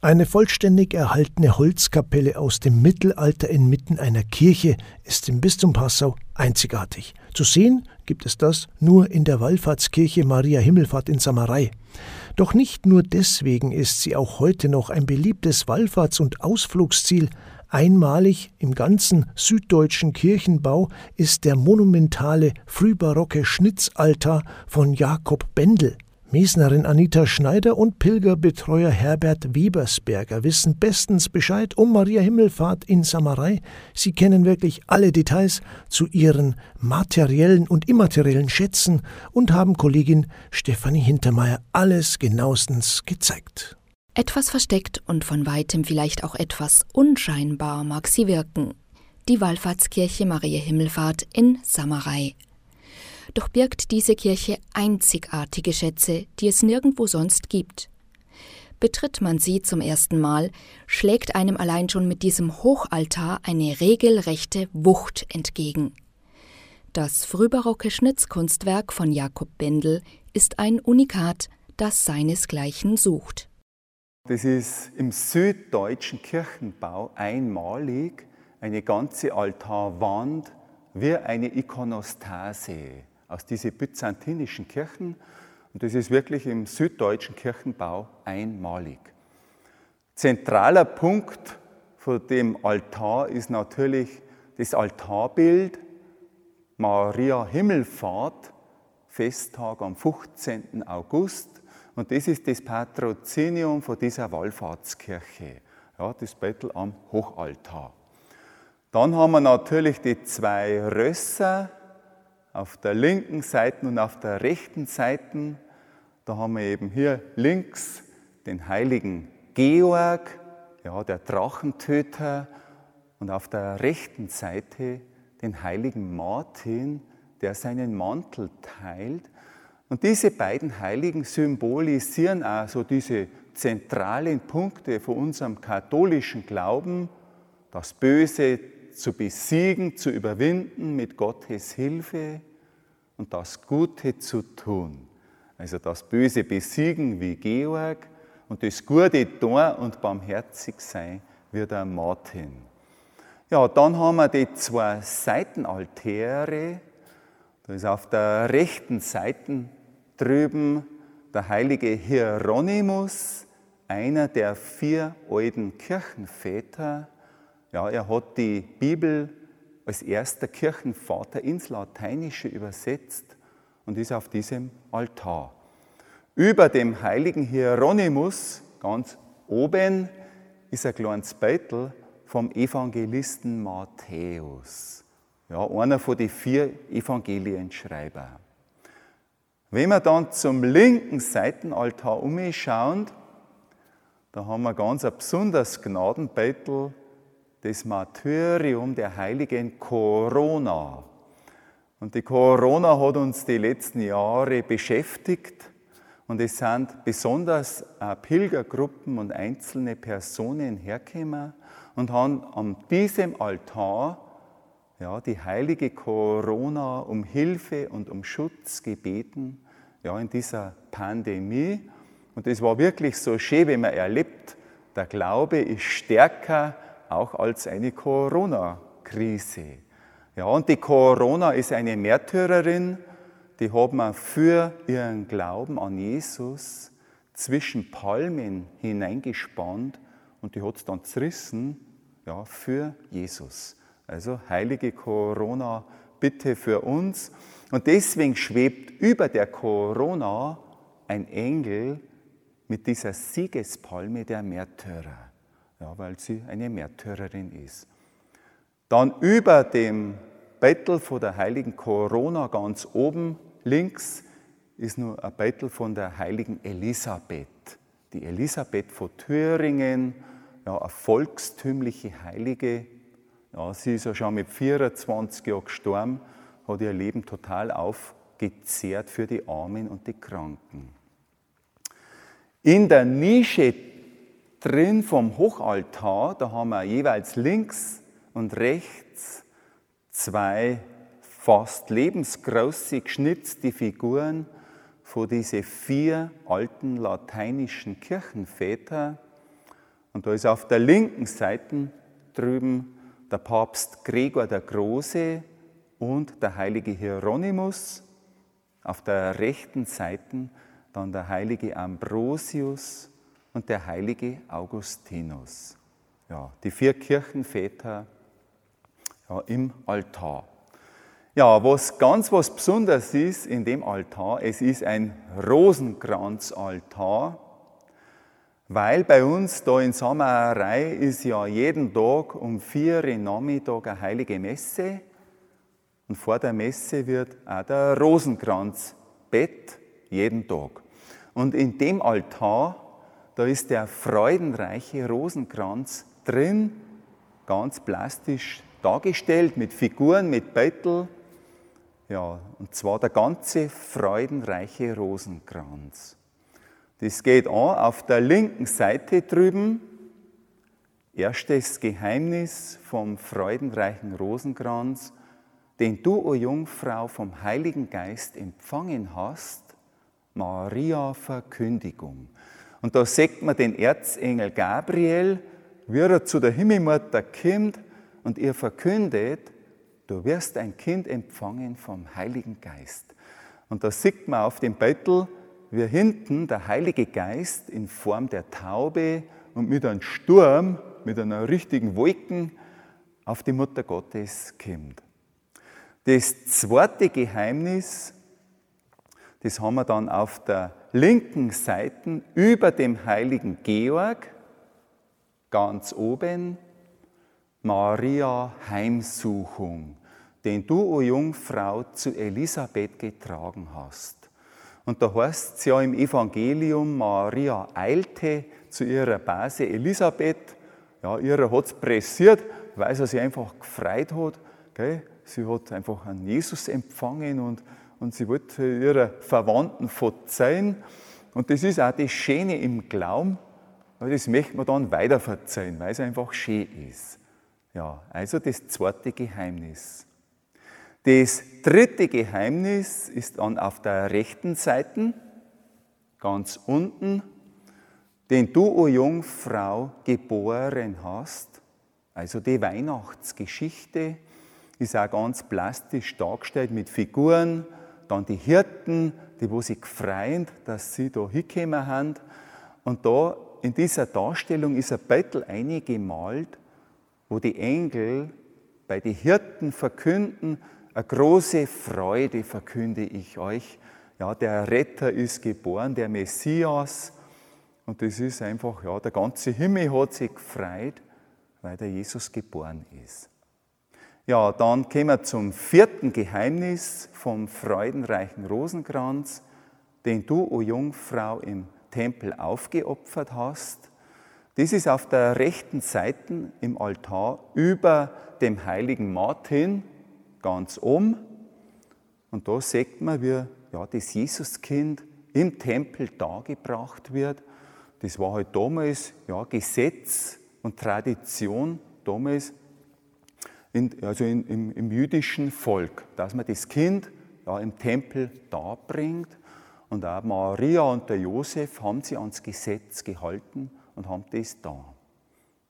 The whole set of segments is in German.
Eine vollständig erhaltene Holzkapelle aus dem Mittelalter inmitten einer Kirche ist im Bistum Passau einzigartig. Zu sehen gibt es das nur in der Wallfahrtskirche Maria Himmelfahrt in Samarei. Doch nicht nur deswegen ist sie auch heute noch ein beliebtes Wallfahrts- und Ausflugsziel. Einmalig im ganzen süddeutschen Kirchenbau ist der monumentale frühbarocke Schnitzaltar von Jakob Bendel. Mesnerin Anita Schneider und Pilgerbetreuer Herbert Webersberger wissen bestens Bescheid um Maria Himmelfahrt in Samarei. Sie kennen wirklich alle Details zu ihren materiellen und immateriellen Schätzen und haben Kollegin Stefanie Hintermeier alles genauestens gezeigt. Etwas versteckt und von weitem vielleicht auch etwas unscheinbar mag sie wirken. Die Wallfahrtskirche Maria Himmelfahrt in Samarei doch birgt diese Kirche einzigartige Schätze, die es nirgendwo sonst gibt. Betritt man sie zum ersten Mal, schlägt einem allein schon mit diesem Hochaltar eine regelrechte Wucht entgegen. Das frühbarocke Schnitzkunstwerk von Jakob Bendel ist ein Unikat, das seinesgleichen sucht. Das ist im süddeutschen Kirchenbau einmalig, eine ganze Altarwand wie eine Ikonostase aus diesen byzantinischen Kirchen. Und das ist wirklich im süddeutschen Kirchenbau einmalig. Zentraler Punkt von dem Altar ist natürlich das Altarbild Maria Himmelfahrt, Festtag am 15. August. Und das ist das Patrozinium von dieser Wallfahrtskirche, ja, das Bettel am Hochaltar. Dann haben wir natürlich die zwei Rösser, auf der linken Seite und auf der rechten Seite. Da haben wir eben hier links den heiligen Georg, ja, der Drachentöter, und auf der rechten Seite den heiligen Martin, der seinen Mantel teilt. Und diese beiden Heiligen symbolisieren also diese zentralen Punkte von unserem katholischen Glauben, das Böse zu besiegen, zu überwinden mit Gottes Hilfe und das Gute zu tun. Also das Böse besiegen wie Georg und das Gute tun und barmherzig sein wie der Martin. Ja, dann haben wir die zwei Seitenaltäre. Da ist auf der rechten Seite drüben der heilige Hieronymus, einer der vier alten Kirchenväter. Ja, er hat die Bibel als erster Kirchenvater ins Lateinische übersetzt und ist auf diesem Altar. Über dem heiligen Hieronymus, ganz oben, ist ein kleines Beitel vom Evangelisten Matthäus. Ja, einer von den vier Evangelienschreiber. Wenn wir dann zum linken Seitenaltar umschauen, da haben wir ganz ein besonderes Gnadenbeitel das Martyrium der heiligen Corona. Und die Corona hat uns die letzten Jahre beschäftigt und es sind besonders äh, Pilgergruppen und einzelne Personen hergekommen und haben an diesem Altar ja, die heilige Corona um Hilfe und um Schutz gebeten ja, in dieser Pandemie. Und es war wirklich so schön, wenn man erlebt, der Glaube ist stärker auch als eine Corona-Krise. Ja, und die Corona ist eine Märtyrerin, die hat man für ihren Glauben an Jesus zwischen Palmen hineingespannt und die hat es dann zerrissen ja, für Jesus. Also heilige Corona, bitte für uns. Und deswegen schwebt über der Corona ein Engel mit dieser Siegespalme der Märtyrer ja, weil sie eine Märtyrerin ist. Dann über dem Bettel von der heiligen Corona ganz oben links ist nur ein Bettel von der heiligen Elisabeth. Die Elisabeth von Thüringen, ja, eine volkstümliche Heilige. Ja, sie ist ja schon mit 24 Jahren gestorben, hat ihr Leben total aufgezehrt für die Armen und die Kranken. In der Nische drin vom Hochaltar, da haben wir jeweils links und rechts zwei fast lebensgroße geschnitzte Figuren von diesen vier alten lateinischen Kirchenväter. Und da ist auf der linken Seite drüben der Papst Gregor der Große und der heilige Hieronymus. Auf der rechten Seite dann der heilige Ambrosius und der heilige Augustinus. Ja, die vier Kirchenväter ja, im Altar. Ja, was ganz was Besonderes ist in dem Altar, es ist ein Rosenkranzaltar, weil bei uns da in Samarei ist ja jeden Tag um vier Uhr Nachmittag eine heilige Messe und vor der Messe wird auch der Rosenkranz bett, jeden Tag. Und in dem Altar, da ist der freudenreiche Rosenkranz drin, ganz plastisch dargestellt, mit Figuren, mit Bettel. Ja, und zwar der ganze freudenreiche Rosenkranz. Das geht an auf der linken Seite drüben. Erstes Geheimnis vom freudenreichen Rosenkranz, den du, o Jungfrau, vom Heiligen Geist empfangen hast, Maria Verkündigung. Und da sieht man den Erzengel Gabriel, wie er zu der Himmelmutter kommt und ihr verkündet, du wirst ein Kind empfangen vom Heiligen Geist. Und da sieht man auf dem Beutel, wie hinten der Heilige Geist in Form der Taube und mit einem Sturm, mit einer richtigen Wolken auf die Mutter Gottes kommt. Das zweite Geheimnis, das haben wir dann auf der linken Seite über dem heiligen Georg, ganz oben, Maria Heimsuchung, den du, o Jungfrau, zu Elisabeth getragen hast. Und da heißt es ja im Evangelium, Maria eilte zu ihrer Base Elisabeth. Ja, ihrer hat es pressiert, weil sie sich einfach gefreut hat. Gell? Sie hat einfach einen Jesus empfangen und, und sie wollte ihrer Verwandten verzeihen. Und das ist auch das Schöne im Glauben, weil das möchte man dann weiter verzeihen, weil es einfach schön ist. Ja, also das zweite Geheimnis. Das dritte Geheimnis ist dann auf der rechten Seite, ganz unten, den du, o Jungfrau, geboren hast. Also die Weihnachtsgeschichte ist auch ganz plastisch dargestellt mit Figuren. Dann die Hirten, die wo sich freuen, dass sie da hingekommen haben. Und da in dieser Darstellung ist ein Bettel eingemalt, wo die Engel bei den Hirten verkünden, eine große Freude verkünde ich euch. Ja, der Retter ist geboren, der Messias. Und das ist einfach, ja, der ganze Himmel hat sich gefreut, weil der Jesus geboren ist. Ja, dann kommen wir zum vierten Geheimnis vom freudenreichen Rosenkranz, den du, o Jungfrau, im Tempel aufgeopfert hast. Das ist auf der rechten Seite im Altar über dem heiligen Martin, ganz um. Und da sieht man, wie ja, das Jesuskind im Tempel dargebracht wird. Das war halt damals ja, Gesetz und Tradition damals in, also in, im, im, jüdischen Volk, dass man das Kind ja, im Tempel darbringt. Und auch Maria und der Josef haben sie ans Gesetz gehalten und haben das da.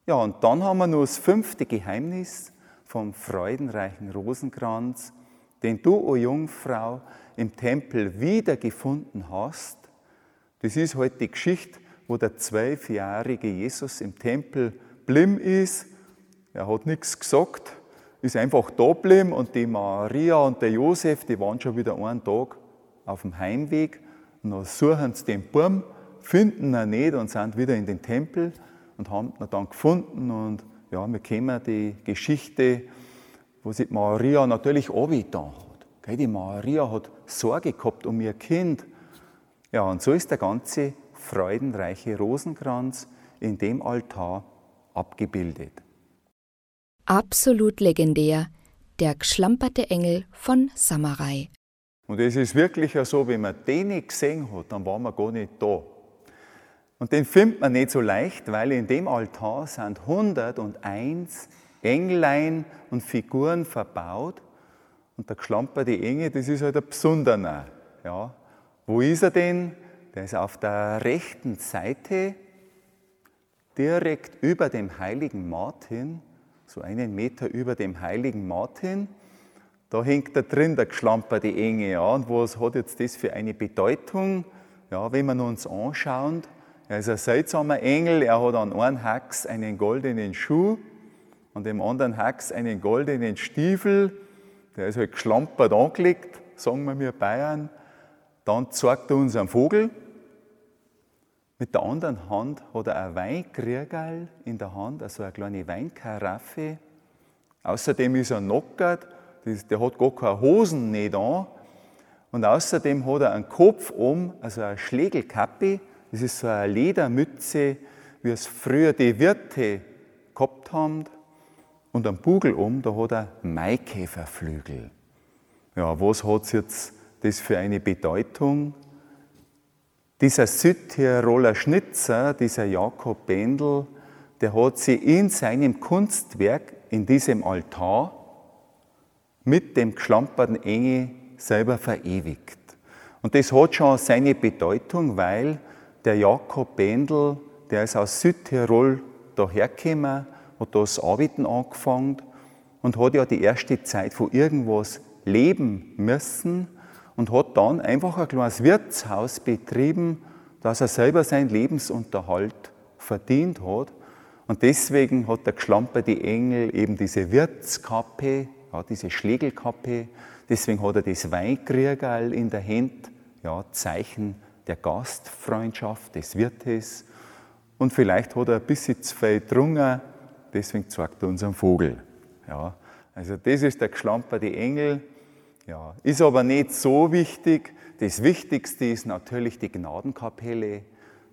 Ja, und dann haben wir noch das fünfte Geheimnis vom freudenreichen Rosenkranz, den du, o Jungfrau, im Tempel wiedergefunden hast. Das ist heute halt die Geschichte, wo der zwölfjährige Jesus im Tempel blimm ist. Er hat nichts gesagt, ist einfach da geblieben und die Maria und der Josef, die waren schon wieder einen Tag auf dem Heimweg und dann suchen sie den Baum, finden ihn nicht und sind wieder in den Tempel und haben ihn dann gefunden und ja, wir kennen die Geschichte, wo sich Maria natürlich angetan hat. Die Maria hat Sorge gehabt um ihr Kind. Ja, und so ist der ganze freudenreiche Rosenkranz in dem Altar abgebildet. Absolut legendär, der geschlamperte Engel von Samurai. Und es ist wirklich so, wenn man den nicht gesehen hat, dann war man gar nicht da. Und den findet man nicht so leicht, weil in dem Altar sind 101 Englein und Figuren verbaut. Und der geschlamperte Engel, das ist halt ein besonderer. Ja. Wo ist er denn? Der ist auf der rechten Seite direkt über dem heiligen Martin, so einen Meter über dem heiligen Martin. Da hängt da drin der geschlamperte Enge. Ja. Und was hat jetzt das für eine Bedeutung? Ja, wenn wir uns anschauen, er ist ein seltsamer Engel, er hat an einem Hax einen goldenen Schuh, an dem anderen Hax einen goldenen Stiefel, der ist halt geschlampert angelegt, sagen wir mir Bayern. Dann zeigt er uns einen Vogel. Mit der anderen Hand hat er ein Weinkriegerl in der Hand, also eine kleine Weinkaraffe. Außerdem ist er knockert, der hat gar keine Hosen nicht an. Und außerdem hat er einen Kopf um, also eine Schlägelkappe. Das ist so eine Ledermütze, wie es früher die Wirte gehabt haben. Und am Bugel um, da hat er Maikäferflügel. Ja, was hat jetzt das für eine Bedeutung? Dieser Südtiroler Schnitzer, dieser Jakob Bendel, der hat sie in seinem Kunstwerk, in diesem Altar, mit dem geschlamperten Enge selber verewigt. Und das hat schon seine Bedeutung, weil der Jakob Bendel, der ist aus Südtirol dahergekommen, hat das Arbeiten angefangen und hat ja die erste Zeit von irgendwas leben müssen und hat dann einfach ein kleines Wirtshaus betrieben, dass er selber seinen Lebensunterhalt verdient hat. Und deswegen hat der geschlamperte Engel eben diese Wirtskappe, ja, diese Schlägelkappe, deswegen hat er das Weinkriegerl in der Hand, ja, Zeichen der Gastfreundschaft des Wirtes. Und vielleicht hat er ein bisschen zu viel getrunken, deswegen zeigt er uns einen Vogel. Ja, also das ist der geschlamperte Engel. Ja, ist aber nicht so wichtig. Das Wichtigste ist natürlich die Gnadenkapelle,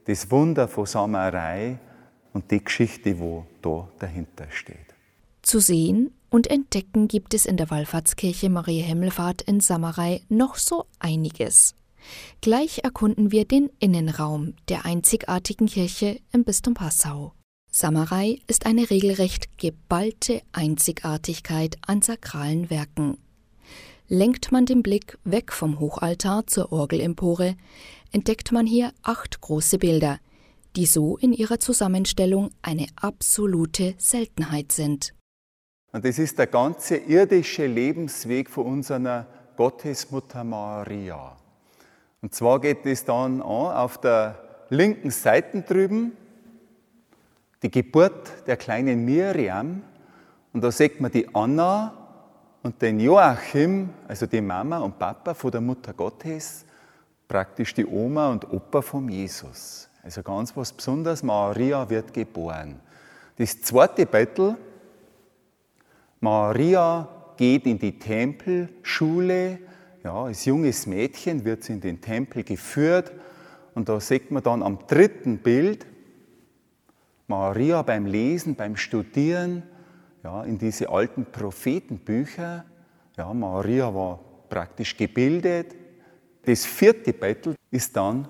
das Wunder von Samarei und die Geschichte, wo da dahinter steht. Zu sehen und entdecken gibt es in der Wallfahrtskirche Maria Himmelfahrt in Samarei noch so einiges. Gleich erkunden wir den Innenraum der einzigartigen Kirche im Bistum Passau. Samarei ist eine regelrecht geballte Einzigartigkeit an sakralen Werken. Lenkt man den Blick weg vom Hochaltar zur Orgelempore, entdeckt man hier acht große Bilder, die so in ihrer Zusammenstellung eine absolute Seltenheit sind. Und das ist der ganze irdische Lebensweg von unserer Gottesmutter Maria. Und zwar geht es dann an auf der linken Seite drüben, die Geburt der kleinen Miriam. Und da sieht man die Anna und den Joachim, also die Mama und Papa von der Mutter Gottes, praktisch die Oma und Opa von Jesus. Also ganz was Besonderes, Maria wird geboren. Das zweite Bettel, Maria geht in die Tempelschule ja, als junges Mädchen wird sie in den Tempel geführt und da sieht man dann am dritten Bild Maria beim Lesen, beim Studieren, ja, in diese alten Prophetenbücher. Ja, Maria war praktisch gebildet. Das vierte Bettel ist dann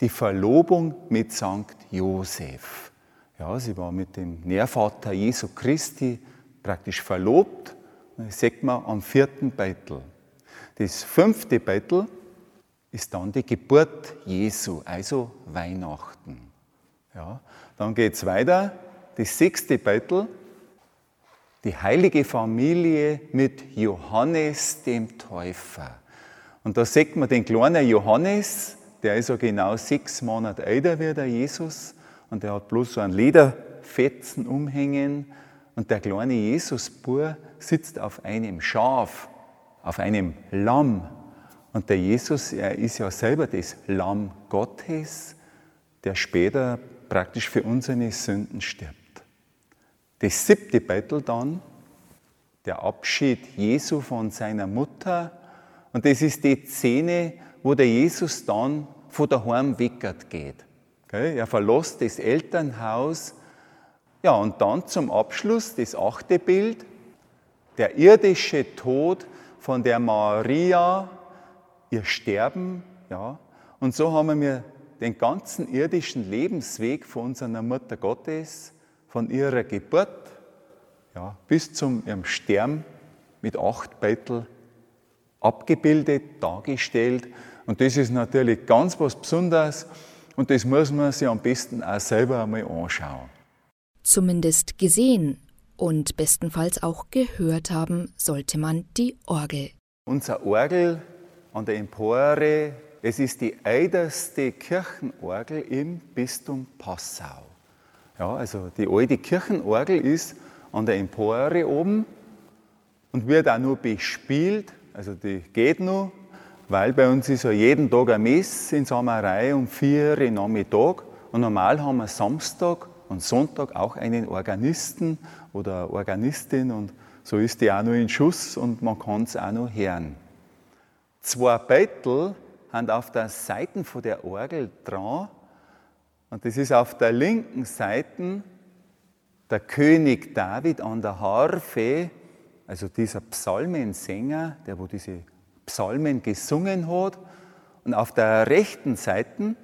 die Verlobung mit St. Josef. Ja, sie war mit dem Nährvater Jesu Christi praktisch verlobt. Das sieht man am vierten Bettel. Das fünfte Bettel ist dann die Geburt Jesu, also Weihnachten. Ja, dann geht es weiter. Das sechste Bettel, die heilige Familie mit Johannes dem Täufer. Und da sieht man den kleinen Johannes, der ist ja genau sechs Monate älter wie der Jesus und der hat bloß so einen Lederfetzen umhängen und der kleine Jesusbur sitzt auf einem Schaf auf einem Lamm. Und der Jesus, er ist ja selber das Lamm Gottes, der später praktisch für unsere Sünden stirbt. Das siebte Bettel dann, der Abschied Jesu von seiner Mutter. Und das ist die Szene, wo der Jesus dann von daheim weckert geht. Er verlässt das Elternhaus. Ja, und dann zum Abschluss das achte Bild, der irdische Tod von der Maria, ihr Sterben, ja. Und so haben wir den ganzen irdischen Lebensweg von unserer Mutter Gottes, von ihrer Geburt ja, bis zum ihrem Sterben mit acht Bettel abgebildet, dargestellt. Und das ist natürlich ganz was Besonderes, Und das muss man sich am besten auch selber einmal anschauen. Zumindest gesehen und bestenfalls auch gehört haben sollte man die Orgel. Unser Orgel an der Empore, es ist die älteste Kirchenorgel im Bistum Passau. Ja, also die alte Kirchenorgel ist an der Empore oben und wird auch nur bespielt, also die geht nur, weil bei uns ist ja jeden Tag ein Mess in Samerei um vier Uhr Nachmittag. Und normal haben wir Samstag und Sonntag auch einen Organisten oder Organistin und so ist die auch noch in Schuss und man kann es auch noch hören. Zwei Beitel haben auf der Seite von der Orgel dran und das ist auf der linken Seite der König David an der Harfe, also dieser Psalmensänger, der wo diese Psalmen gesungen hat. Und auf der rechten Seite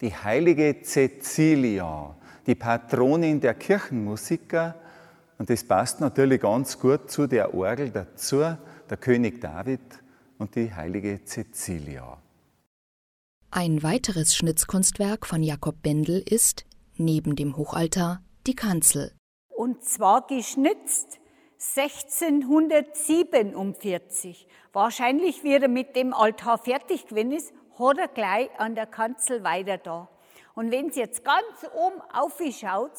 die heilige Cecilia, die Patronin der Kirchenmusiker. Und das passt natürlich ganz gut zu der Orgel dazu, der König David und die heilige Cecilia. Ein weiteres Schnitzkunstwerk von Jakob Bendel ist, neben dem Hochaltar, die Kanzel. Und zwar geschnitzt 1647. Wahrscheinlich, wie er mit dem Altar fertig gewesen ist, hat er gleich an der Kanzel weiter da. Und wenn Sie jetzt ganz oben aufschaut,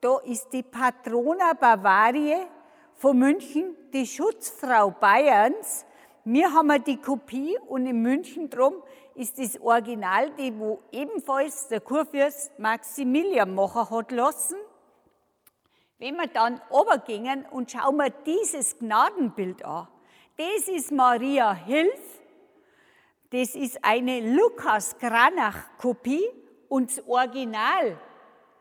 da ist die Patrona Bavarie von München, die Schutzfrau Bayerns. Wir haben die Kopie und in München drum ist das Original, die wo ebenfalls der Kurfürst Maximilian machen hat lassen. Wenn wir dann obergingen und schauen wir dieses Gnadenbild an, das ist Maria Hilf, das ist eine Lukas Granach Kopie und das Original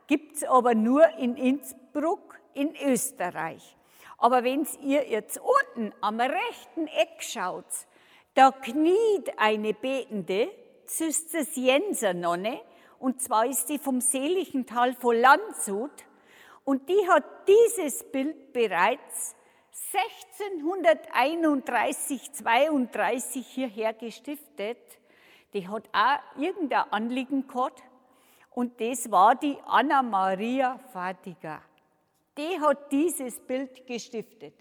gibt es aber nur in Innsbruck in Österreich. Aber wenn ihr jetzt unten am rechten Eck schaut, da kniet eine betende Zisterziensernonne, und zwar ist sie vom seligen Tal von Landshut, und die hat dieses Bild bereits 1631, 32 hierher gestiftet. Die hat auch irgendein Anliegen gehabt. Und das war die Anna Maria Fatiga. Die hat dieses Bild gestiftet.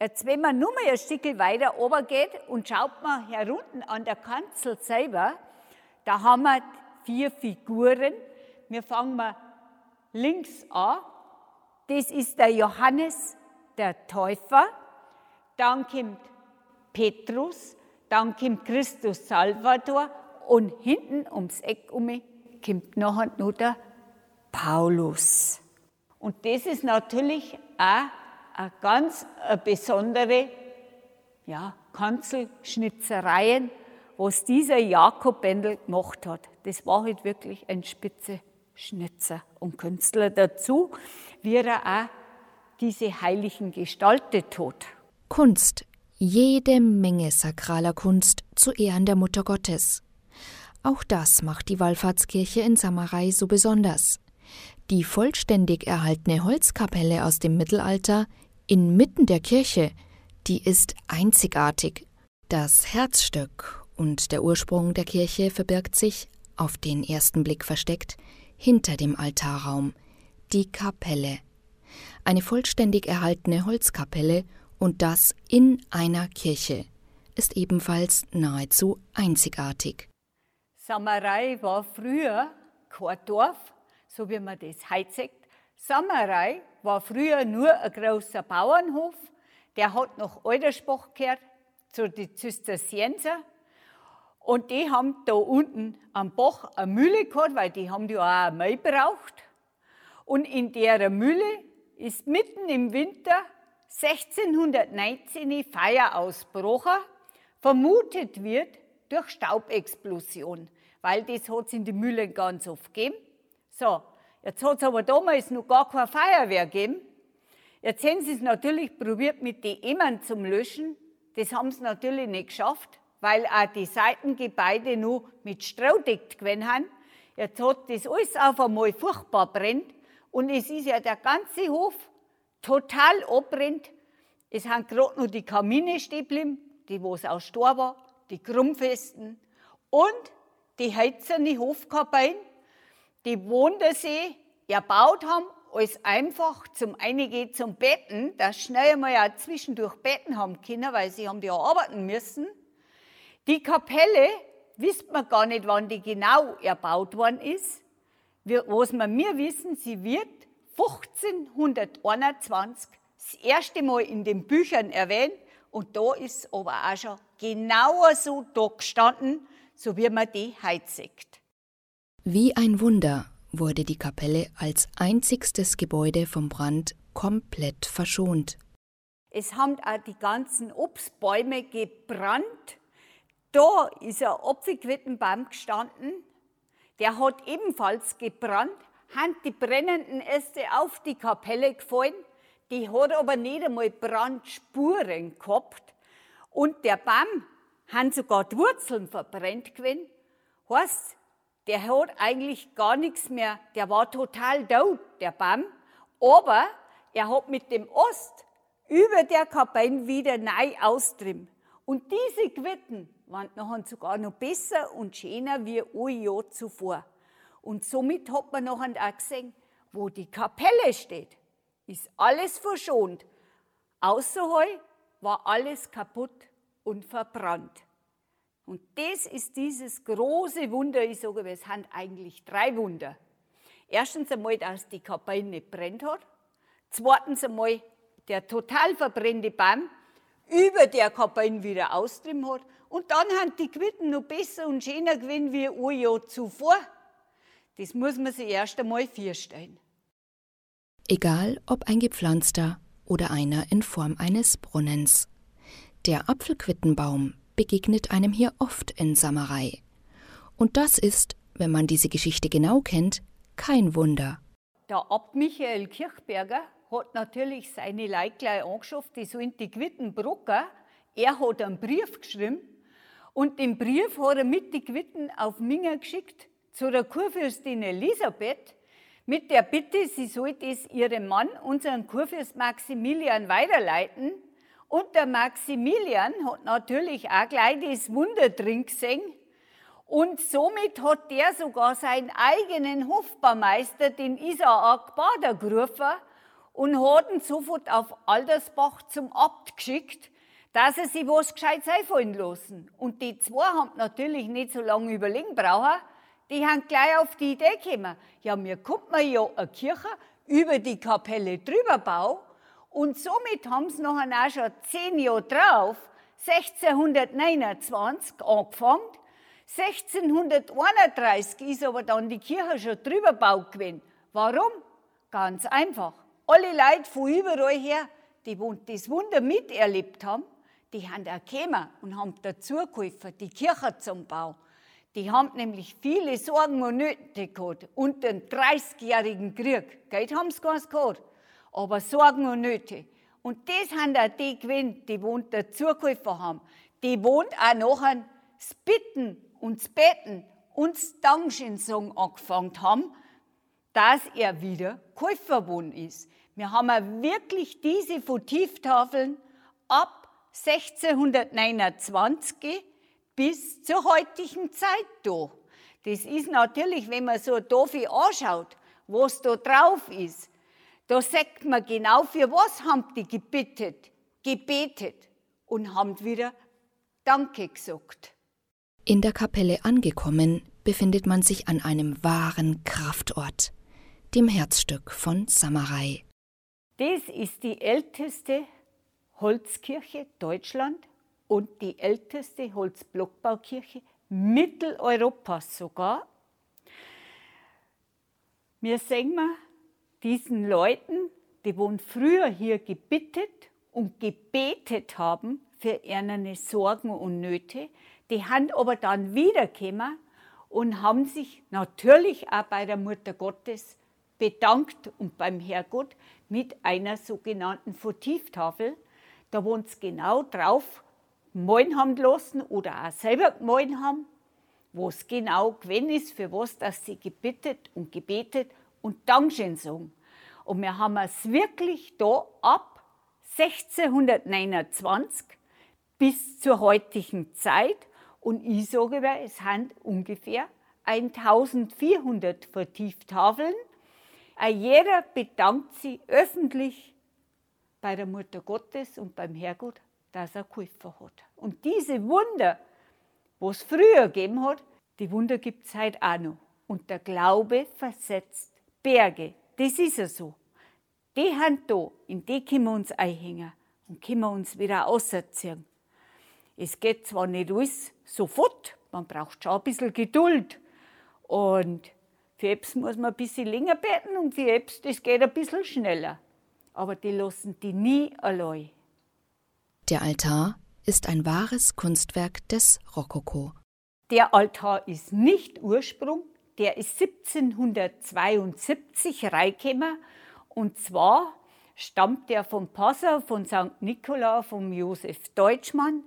Jetzt, wenn man nur mal ein Stück weiter oben geht und schaut mal herunten an der Kanzel selber, da haben wir vier Figuren. Wir fangen mal links an. Das ist der Johannes, der Täufer. Dann kommt Petrus, dann kommt Christus Salvador und hinten ums Eck um kommt nachher noch der Paulus. Und das ist natürlich auch eine ganz eine besondere ja, Kanzelschnitzereien, was dieser Jakob Bendel gemacht hat. Das war halt wirklich ein spitze Schnitzer und Künstler dazu, wie er auch diese Heiligen gestaltet hat. Kunst, jede Menge sakraler Kunst zu Ehren der Mutter Gottes. Auch das macht die Wallfahrtskirche in Samarei so besonders. Die vollständig erhaltene Holzkapelle aus dem Mittelalter inmitten der Kirche, die ist einzigartig. Das Herzstück und der Ursprung der Kirche verbirgt sich, auf den ersten Blick versteckt, hinter dem Altarraum, die Kapelle. Eine vollständig erhaltene Holzkapelle und das in einer Kirche ist ebenfalls nahezu einzigartig. Samarei war früher kein Dorf, so wie man das heute. Samarei war früher nur ein großer Bauernhof, der hat nach Alderspach gehört, zu den Zisterzienser. Und die haben da unten am Bach eine Mühle gehabt, weil die haben ja auch eine Mehl braucht. Und in der Mühle ist mitten im Winter 1619 Feuer ausgebrochen. Vermutet wird durch Staubexplosion, weil das hat es in den Mühlen ganz oft gegeben. So, Jetzt hat es aber damals noch gar kein Feuerwehr gegeben. Jetzt haben sie es natürlich probiert mit den Emmern zum Löschen. Das haben sie natürlich nicht geschafft, weil auch die Seitengebäude nur mit Stroh deckt gewesen haben. Jetzt hat das alles auf einmal furchtbar brennt und es ist ja der ganze Hof total abbrennt. Es haben gerade nur die Kamine stehen die wo es aus Stor war, die Krummfesten und die hölzerne Hofkapellen die Wundersee erbaut haben, als einfach zum Eingehen zum Betten, dass schnell mal ja zwischendurch Betten haben können, weil sie haben ja arbeiten müssen. Die Kapelle, wisst man gar nicht, wann die genau erbaut worden ist. Was wir mir wissen, sie wird 1521 das erste Mal in den Büchern erwähnt und da ist aber auch schon genauer so da gestanden, so wie man die heute sieht. Wie ein Wunder wurde die Kapelle als einzigstes Gebäude vom Brand komplett verschont. Es haben auch die ganzen Obstbäume gebrannt. Da ist ein Apfelquittenbaum gestanden, der hat ebenfalls gebrannt, haben die brennenden Äste auf die Kapelle gefallen, die hat aber nicht einmal Brandspuren gehabt. Und der Baum haben sogar die Wurzeln verbrennt gewesen. Heißt, der hat eigentlich gar nichts mehr, der war total tot, der Baum. Aber er hat mit dem Ost über der Kapelle wieder neu austrieben. Und diese Quitten waren nachher sogar noch besser und schöner wie ein Jahr zuvor. Und somit hat man nachher auch gesehen, wo die Kapelle steht, ist alles verschont. Außerhalb war alles kaputt und verbrannt. Und das ist dieses große Wunder, ich sage, es sind eigentlich drei Wunder. Erstens einmal, dass die Kapelle nicht brennt hat. Zweitens einmal, der total verbrennte Baum über der Kapelle wieder austrieben hat. Und dann haben die Quitten noch besser und schöner gewesen wie ein Jahr zuvor. Das muss man sich erst einmal vorstellen. Egal ob ein gepflanzter oder einer in Form eines Brunnens. Der Apfelquittenbaum begegnet einem hier oft in Samarei. Und das ist, wenn man diese Geschichte genau kennt, kein Wunder. Der Abt Michael Kirchberger hat natürlich seine gleich angeschafft, die sollen die Quitten brucken. Er hat einen Brief geschrieben und den Brief hat er mit den Quitten auf Minger geschickt zu der Kurfürstin Elisabeth mit der Bitte, sie sollte es ihrem Mann, unseren Kurfürst Maximilian, weiterleiten und der Maximilian hat natürlich auch gleich das Wunder drin gesehen. Und somit hat der sogar seinen eigenen Hofbaumeister, den Isaak Bader, gerufen und hat ihn sofort auf Aldersbach zum Abt geschickt, dass er sich was Gescheites einfallen lassen. Und die zwei haben natürlich nicht so lange überlegen brauchen, die haben gleich auf die Idee gekommen, ja, mir kommt man ja eine Kirche über die Kapelle drüber bauen und somit haben sie nachher auch schon zehn Jahre drauf, 1629 angefangen. 1631 ist aber dann die Kirche schon drüber gebaut gewesen. Warum? Ganz einfach. Alle Leute von überall her, die das Wunder miterlebt haben, die haben auch gekommen und haben dazu geholfen, die Kirche zum Bau. Die haben nämlich viele Sorgen und Nöte gehabt unter dem 30-jährigen Krieg. Geld haben sie gar nicht gehabt aber Sorgen und Nöte. Und das haben auch die gewinnt, die wohnt dazugeholfen haben. Die wohnt auch nachher das Bitten und das Betten und das Dankeschön angefangen haben, dass er wieder Käufer geworden ist. Wir haben wirklich diese Votivtafeln ab 1629 bis zur heutigen Zeit da. Das ist natürlich, wenn man so ein Tafel anschaut, was da drauf ist, da sagt man genau, für was haben die gebetet, gebetet und haben wieder Danke gesagt. In der Kapelle angekommen, befindet man sich an einem wahren Kraftort, dem Herzstück von Samarei. Das ist die älteste Holzkirche Deutschland und die älteste Holzblockbaukirche Mitteleuropas sogar. Wir sehen mal diesen Leuten, die wohl früher hier gebittet und gebetet haben für ihre Sorgen und Nöte, die haben aber dann wiedergekommen und haben sich natürlich auch bei der Mutter Gottes bedankt und beim Herrgott mit einer sogenannten Votivtafel. Da wo sie genau drauf malen haben lassen oder auch selber gemalt haben, was genau gewesen ist, für was dass sie gebittet und gebetet und Dankeschön sagen. Und wir haben es wirklich da ab 1629 bis zur heutigen Zeit. Und ich sage, es sind ungefähr 1400 Vertieftafeln. Jeder bedankt sich öffentlich bei der Mutter Gottes und beim Herrgott, dass er geholfen hat. Und diese Wunder, was es früher gegeben hat, die Wunder gibt es heute auch noch. Und der Glaube versetzt Berge. Das ist ja so. Die Hand da, in die können wir uns einhängen und können wir uns wieder ausziehen. Es geht zwar nicht alles sofort, man braucht schon ein bisschen Geduld. Und für Apps muss man ein bisschen länger beten und für Apps, das geht ein bisschen schneller. Aber die lassen die nie allein. Der Altar ist ein wahres Kunstwerk des Rokoko. Der Altar ist nicht Ursprung, der ist 1772 reingekommen und zwar stammt der vom Passau von St. Nikola, vom Josef Deutschmann.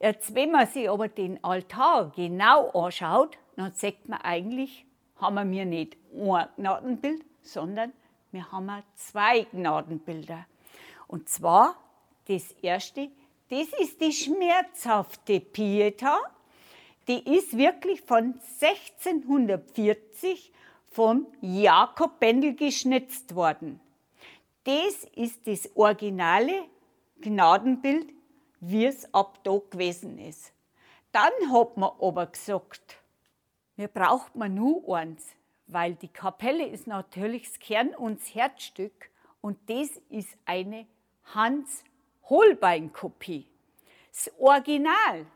Jetzt, wenn man sich aber den Altar genau anschaut, dann sieht man eigentlich, haben wir nicht ein Gnadenbild, sondern wir haben zwei Gnadenbilder. Und zwar das erste, das ist die schmerzhafte Pieta. Die ist wirklich von 1640 vom Jakob Bendel geschnitzt worden. Das ist das originale Gnadenbild, wie es ab da gewesen ist. Dann hat man aber gesagt, mir braucht man nur eins, weil die Kapelle ist natürlich das Kern und das Herzstück und das ist eine Hans-Holbein-Kopie. Das Original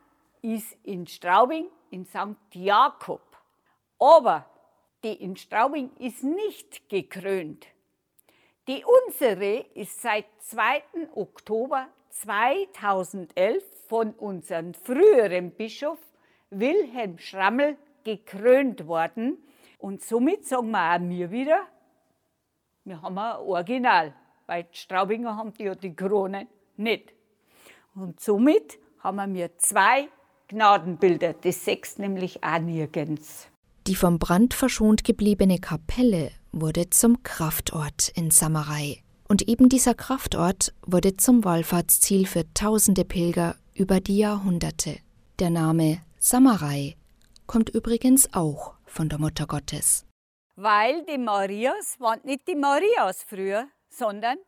ist in Straubing in St. Jakob, aber die in Straubing ist nicht gekrönt. Die unsere ist seit 2. Oktober 2011 von unserem früheren Bischof Wilhelm Schrammel gekrönt worden. Und somit sagen wir auch mir wieder, wir haben ein Original, weil die Straubinger haben die ja die Krone nicht. Und somit haben wir zwei Gnadenbilder, das sechs nämlich auch nirgends. Die vom Brand verschont gebliebene Kapelle wurde zum Kraftort in Samarei. Und eben dieser Kraftort wurde zum Wallfahrtsziel für tausende Pilger über die Jahrhunderte. Der Name Samarei kommt übrigens auch von der Mutter Gottes. Weil die Marias waren nicht die Marias früher, sondern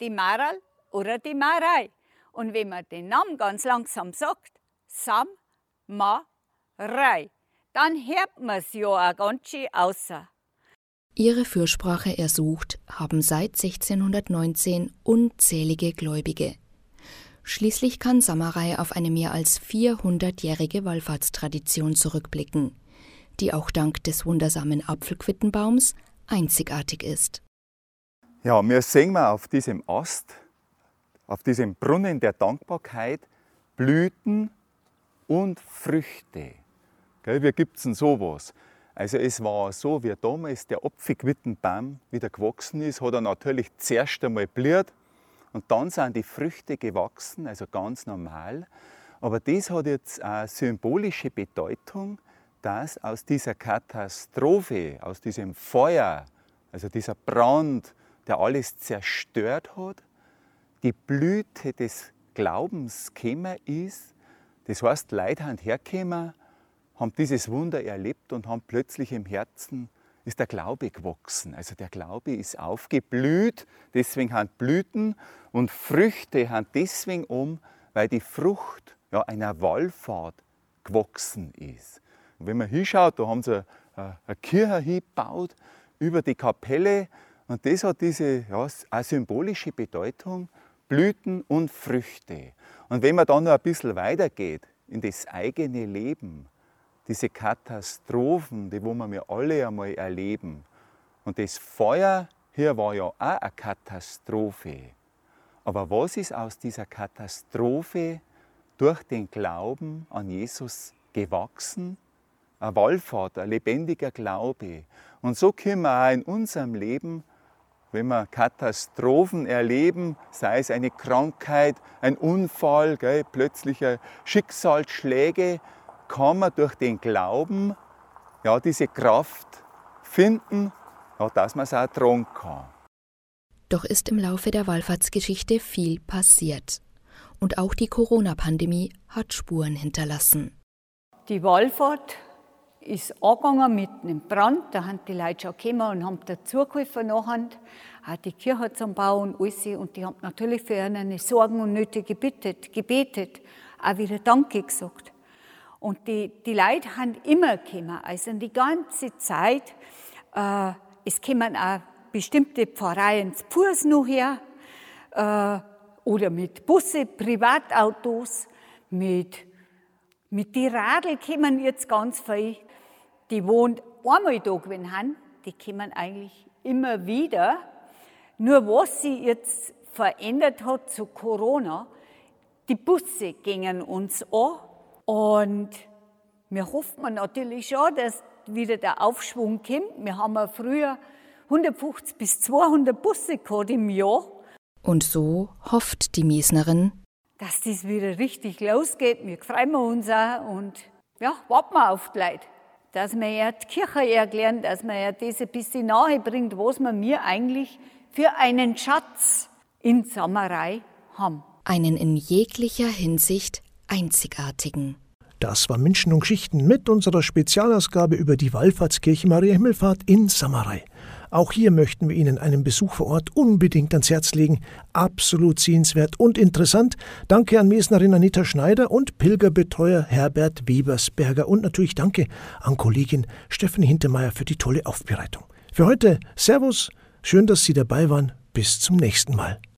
die Maral oder die Marei. Und wenn man den Namen ganz langsam sagt, Sam, Rei, dann hört man es ja auch ganz schön außer. Ihre Fürsprache ersucht haben seit 1619 unzählige Gläubige. Schließlich kann Samarei auf eine mehr als 400-jährige Wallfahrtstradition zurückblicken, die auch dank des wundersamen Apfelquittenbaums einzigartig ist. Ja, wir sehen wir auf diesem Ast, auf diesem Brunnen der Dankbarkeit, Blüten und Früchte. Gell, wie gibt es denn sowas? Also es war so, wie damals der Apfelquittenbaum wieder gewachsen ist, hat er natürlich zuerst einmal blüht und dann sind die Früchte gewachsen, also ganz normal. Aber das hat jetzt eine symbolische Bedeutung, dass aus dieser Katastrophe, aus diesem Feuer, also dieser Brand, der alles zerstört hat, die Blüte des Glaubens gekommen ist. Das heißt, Leute sind hergekommen haben dieses Wunder erlebt und haben plötzlich im Herzen ist der Glaube gewachsen. Also der Glaube ist aufgeblüht, deswegen haben Blüten und Früchte haben deswegen um, weil die Frucht ja, einer Wallfahrt gewachsen ist. Und wenn man hinschaut, da haben sie eine, eine Kirche hingebaut über die Kapelle und das hat diese ja, eine symbolische Bedeutung, Blüten und Früchte. Und wenn man dann noch ein bisschen weitergeht in das eigene Leben, diese Katastrophen, die wo wir alle einmal erleben. Und das Feuer hier war ja auch eine Katastrophe. Aber was ist aus dieser Katastrophe durch den Glauben an Jesus gewachsen? Eine Wallfahrt, ein lebendiger Glaube. Und so können wir auch in unserem Leben, wenn wir Katastrophen erleben, sei es eine Krankheit, ein Unfall, gell, plötzliche Schicksalsschläge, kann man durch den Glauben ja, diese Kraft finden, ja, dass man es auch tragen kann. Doch ist im Laufe der Wallfahrtsgeschichte viel passiert. Und auch die Corona-Pandemie hat Spuren hinterlassen. Die Wallfahrt ist angegangen mit einem Brand. Da haben die Leute schon gekommen und haben dazugeholfen nachher, die Kirche zum Bauen und alles. Und die haben natürlich für ihre Sorgen und Nöte gebetet, gebetet, auch wieder Danke gesagt. Und die, die Leute haben immer gekommen, also die ganze Zeit. Äh, es kommen auch bestimmte Pfarreien zu Fuß noch her, äh, oder mit Busse, Privatautos, mit, mit die Radl kommen jetzt ganz viel. Die wohnt einmal da gewesen haben, die kommen eigentlich immer wieder. Nur was sie jetzt verändert hat zu Corona, die Busse gingen uns an und wir hoffen natürlich schon, dass wieder der Aufschwung kommt. Wir haben ja früher 150 bis 200 Busse gehabt im Jahr. Und so hofft die Miesnerin, dass das wieder richtig losgeht. Wir freuen uns auch und ja, warten wir auf die Leute. Dass wir ja die Kirche erklären, dass man ja das ein bisschen nahe bringt, was wir mir eigentlich für einen Schatz in Samerei haben. Einen in jeglicher Hinsicht einzigartigen. Das war Menschen und Geschichten mit unserer Spezialausgabe über die Wallfahrtskirche Maria Himmelfahrt in Samarei. Auch hier möchten wir Ihnen einen Besuch vor Ort unbedingt ans Herz legen. Absolut sehenswert und interessant. Danke an Mesnerin Anita Schneider und Pilgerbetreuer Herbert Webersberger und natürlich danke an Kollegin Stephanie Hintermeier für die tolle Aufbereitung. Für heute Servus, schön, dass Sie dabei waren. Bis zum nächsten Mal.